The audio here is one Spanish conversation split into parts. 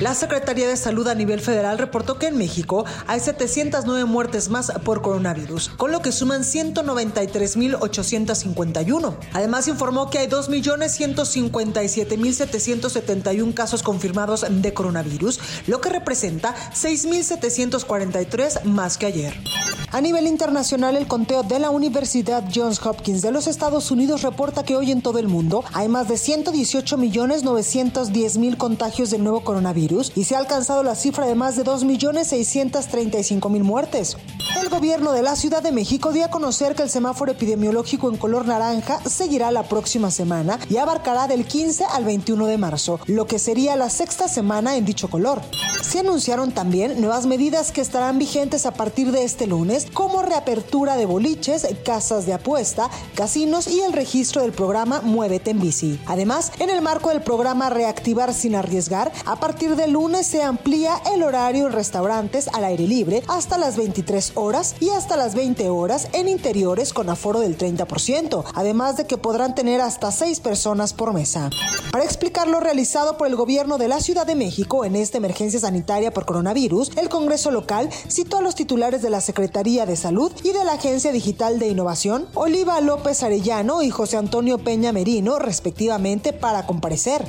La Secretaría de Salud a nivel federal reportó que en México hay 709 muertes más por coronavirus, con lo que suman 193.851. Además informó que hay 2.157.771 casos confirmados de coronavirus, lo que representa 6.743 más que ayer. A nivel internacional, el conteo de la Universidad Johns Hopkins de los Estados Unidos reporta que hoy en todo el mundo hay más de 118.910.000 contagios del nuevo coronavirus y se ha alcanzado la cifra de más de 2.635.000 muertes. El gobierno de la Ciudad de México dio a conocer que el semáforo epidemiológico en color naranja seguirá la próxima semana y abarcará del 15 al 21 de marzo, lo que sería la sexta semana en dicho color. Se anunciaron también nuevas medidas que estarán vigentes a partir de este lunes, como reapertura de boliches, casas de apuesta, casinos y el registro del programa Muévete en Bici. Además, en el marco del programa Reactivar sin arriesgar, a partir del lunes se amplía el horario en restaurantes al aire libre hasta las 23 horas y hasta las 20 horas en interiores con aforo del 30%, además de que podrán tener hasta 6 personas por mesa. Para explicar lo realizado por el gobierno de la Ciudad de México en esta emergencia sanitaria por coronavirus, el Congreso local citó a los titulares de la Secretaría de Salud y de la Agencia Digital de Innovación, Oliva López Arellano y José Antonio Peña Merino, respectivamente, para comparecer.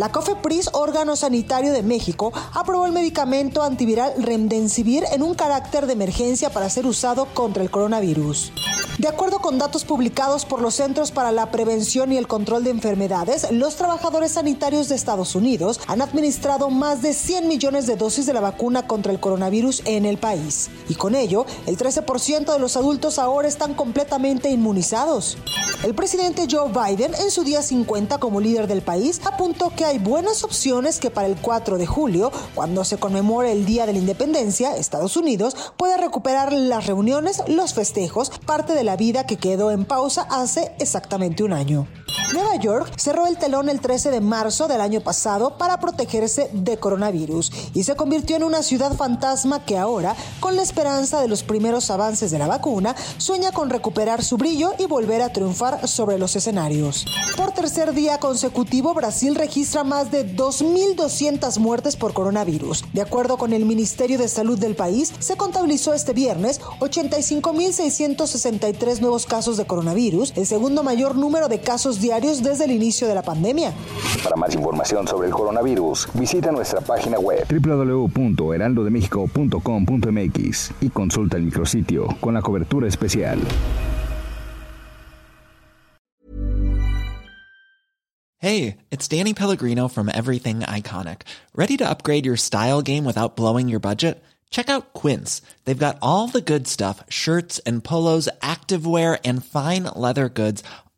La COFEPRIS, órgano sanitario de México, aprobó el medicamento antiviral Remdesivir en un carácter de emergencia para ser usado contra el coronavirus. De acuerdo con datos publicados por los Centros para la Prevención y el Control de Enfermedades, los trabajadores sanitarios de Estados Unidos han administrado más de 100 millones de dosis de la vacuna contra el coronavirus en el país. Y con ello, el 13% de los adultos ahora están completamente inmunizados. El presidente Joe Biden, en su día 50 como líder del país, apuntó que buenas opciones que para el 4 de julio, cuando se conmemore el Día de la Independencia, Estados Unidos pueda recuperar las reuniones, los festejos, parte de la vida que quedó en pausa hace exactamente un año. Nueva York cerró el telón el 13 de marzo del año pasado para protegerse de coronavirus y se convirtió en una ciudad fantasma que ahora, con la esperanza de los primeros avances de la vacuna, sueña con recuperar su brillo y volver a triunfar sobre los escenarios. Por tercer día consecutivo, Brasil registra más de 2.200 muertes por coronavirus. De acuerdo con el Ministerio de Salud del país, se contabilizó este viernes 85.663 nuevos casos de coronavirus, el segundo mayor número de casos diarios desde el inicio de la pandemia. Para más información sobre el coronavirus, visita nuestra página web www.heraldodemexico.com.mx y consulta el micrositio con la cobertura especial. Hey, it's Danny Pellegrino from Everything Iconic. Ready to upgrade your style game without blowing your budget? Check out Quince. They've got all the good stuff shirts and polos, activewear, and fine leather goods